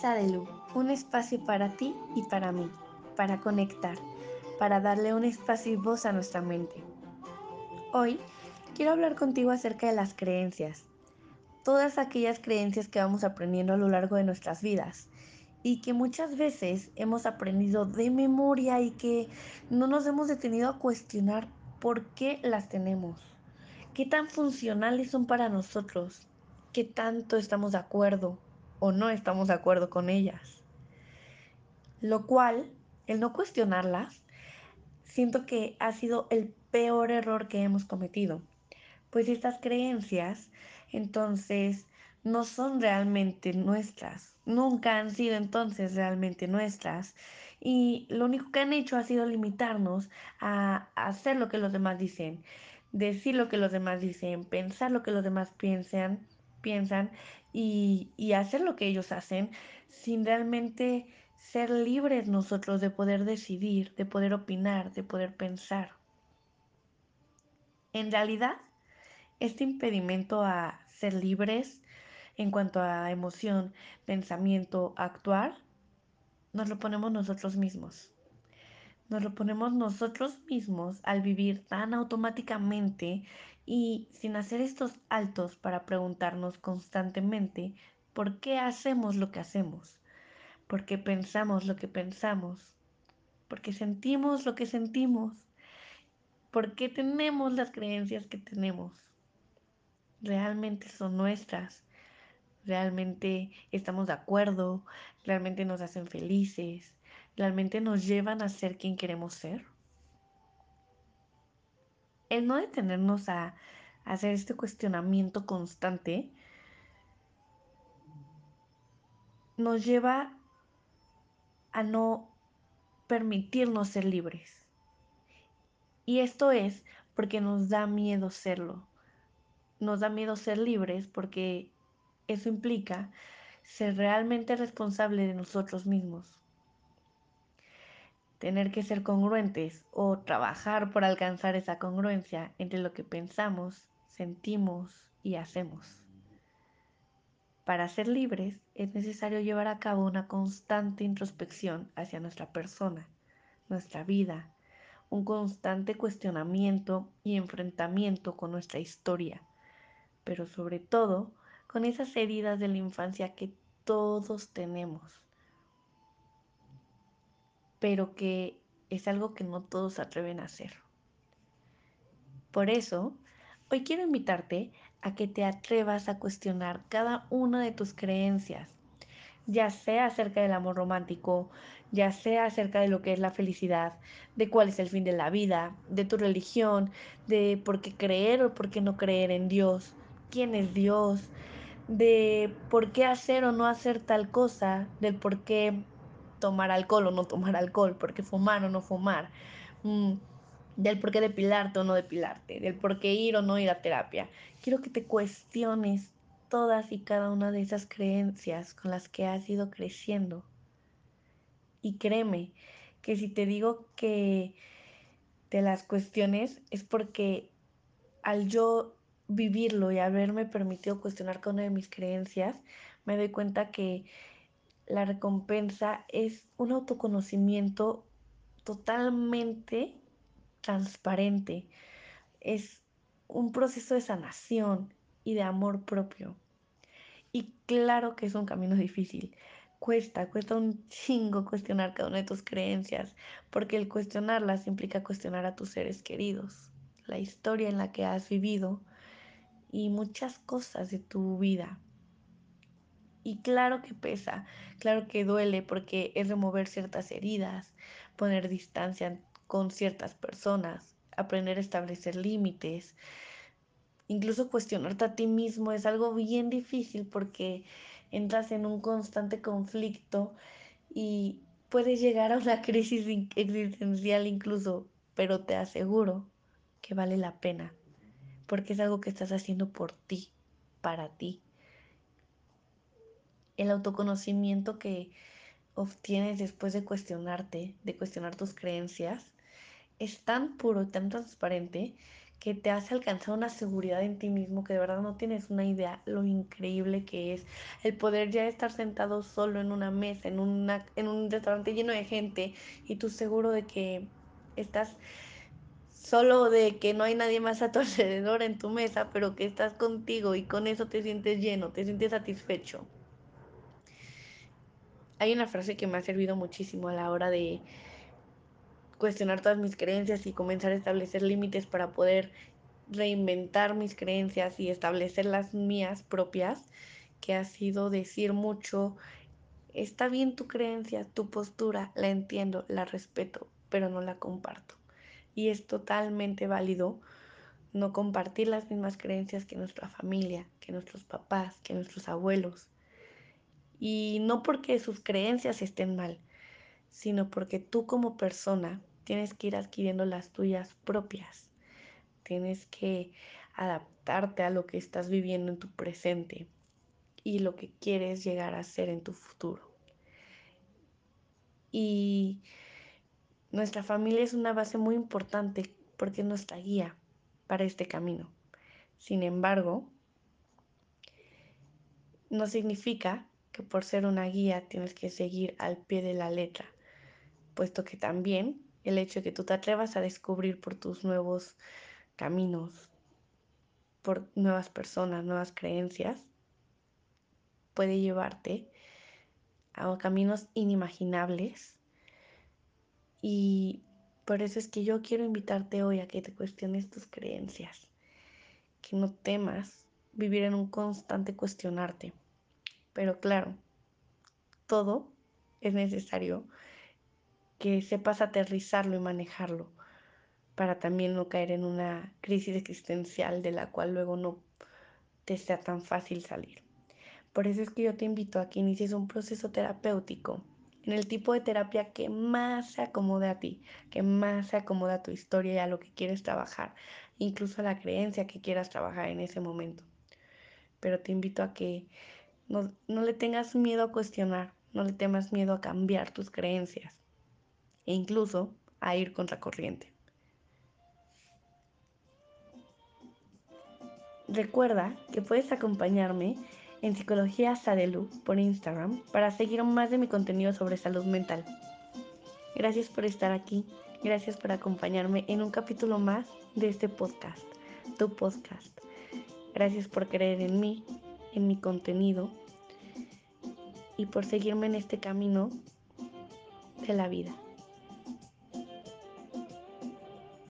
Sadelu, un espacio para ti y para mí, para conectar, para darle un espacio y voz a nuestra mente. Hoy quiero hablar contigo acerca de las creencias, todas aquellas creencias que vamos aprendiendo a lo largo de nuestras vidas y que muchas veces hemos aprendido de memoria y que no nos hemos detenido a cuestionar por qué las tenemos, qué tan funcionales son para nosotros, qué tanto estamos de acuerdo o no estamos de acuerdo con ellas. Lo cual, el no cuestionarlas, siento que ha sido el peor error que hemos cometido. Pues estas creencias, entonces, no son realmente nuestras. Nunca han sido entonces realmente nuestras. Y lo único que han hecho ha sido limitarnos a hacer lo que los demás dicen, decir lo que los demás dicen, pensar lo que los demás piensan, piensan y, y hacer lo que ellos hacen sin realmente ser libres nosotros de poder decidir, de poder opinar, de poder pensar. En realidad, este impedimento a ser libres en cuanto a emoción, pensamiento, actuar, nos lo ponemos nosotros mismos. Nos lo ponemos nosotros mismos al vivir tan automáticamente y sin hacer estos altos para preguntarnos constantemente por qué hacemos lo que hacemos, por qué pensamos lo que pensamos, por qué sentimos lo que sentimos, por qué tenemos las creencias que tenemos. Realmente son nuestras, realmente estamos de acuerdo, realmente nos hacen felices, realmente nos llevan a ser quien queremos ser. El no detenernos a, hacer este cuestionamiento constante nos lleva a no permitirnos ser libres. Y esto es porque nos da miedo serlo. Nos da miedo ser libres porque eso implica ser realmente responsable de nosotros mismos. Tener que ser congruentes o trabajar por alcanzar esa congruencia entre lo que pensamos, sentimos y hacemos. Para ser libres es necesario llevar a cabo una constante introspección hacia nuestra persona, nuestra vida, un constante cuestionamiento y enfrentamiento con nuestra historia, pero sobre todo con esas heridas de la infancia que todos tenemos, pero que es algo que no todos atreven a hacer. Por eso, hoy quiero invitarte a que te atrevas a cuestionar cada una de tus creencias, ya sea acerca del amor romántico, ya sea acerca de lo que es la felicidad, de cuál es el fin de la vida, de tu religión, de por qué creer o por qué no creer en Dios, quién es Dios, de por qué hacer o no hacer tal cosa, del por qué tomar alcohol o no tomar alcohol, por qué fumar o no fumar, mm, del por qué depilarte o no depilarte, del por qué ir o no ir a terapia. Quiero que te cuestiones todas y cada una de esas creencias con las que has ido creciendo. Y créeme que si te digo que te las cuestiones es porque al yo vivirlo y haberme permitido cuestionar cada una de mis creencias, me doy cuenta que la recompensa es un autoconocimiento totalmente transparente. Es un proceso de sanación y de amor propio. Y claro que es un camino difícil. Cuesta, cuesta un chingo cuestionar cada una de tus creencias, porque el cuestionarlas implica cuestionar a tus seres queridos, la historia en la que has vivido, y muchas cosas de tu vida. Y claro que pesa, claro que duele porque es remover ciertas heridas, poner distancia con ciertas personas, aprender a establecer límites, incluso cuestionarte a ti mismo es algo bien difícil porque entras en un constante conflicto y puedes llegar a una crisis existencial incluso, pero te aseguro que vale la pena porque es algo que estás haciendo por ti, para ti. El autoconocimiento que obtienes después de cuestionarte, de cuestionar tus creencias, es tan puro y tan transparente que te hace alcanzar una seguridad en ti mismo que de verdad no tienes una idea lo increíble que es el poder ya estar sentado solo en una mesa, en, en un restaurante lleno de gente y tú seguro de que estás solo de que no hay nadie más a tu alrededor en tu mesa, pero que estás contigo y con eso te sientes lleno, te sientes satisfecho. Hay una frase que me ha servido muchísimo a la hora de cuestionar todas mis creencias y comenzar a establecer límites para poder reinventar mis creencias y establecer las mías propias, que ha sido decir mucho, está bien tu creencia, tu postura, la entiendo, la respeto, pero no la comparto. Y es totalmente válido no compartir las mismas creencias que nuestra familia, que nuestros papás, que nuestros abuelos. Y no porque sus creencias estén mal, sino porque tú como persona tienes que ir adquiriendo las tuyas propias. Tienes que adaptarte a lo que estás viviendo en tu presente y lo que quieres llegar a ser en tu futuro. Y nuestra familia es una base muy importante porque es nuestra guía para este camino. Sin embargo, no significa que por ser una guía tienes que seguir al pie de la letra, puesto que también el hecho de que tú te atrevas a descubrir por tus nuevos caminos, por nuevas personas, nuevas creencias, puede llevarte a caminos inimaginables. Y por eso es que yo quiero invitarte hoy a que te cuestiones tus creencias, que no temas vivir en un constante cuestionarte. Pero claro, todo es necesario que sepas aterrizarlo y manejarlo para también no caer en una crisis existencial de la cual luego no te sea tan fácil salir. Por eso es que yo te invito a que inicies un proceso terapéutico en el tipo de terapia que más se acomode a ti, que más se acomode a tu historia y a lo que quieres trabajar, incluso a la creencia que quieras trabajar en ese momento. Pero te invito a que no, no le tengas miedo a cuestionar, no le temas miedo a cambiar tus creencias e incluso a ir contra corriente. Recuerda que puedes acompañarme en Psicología Sadelu por Instagram para seguir más de mi contenido sobre salud mental. Gracias por estar aquí, gracias por acompañarme en un capítulo más de este podcast, tu podcast. Gracias por creer en mí, en mi contenido y por seguirme en este camino de la vida.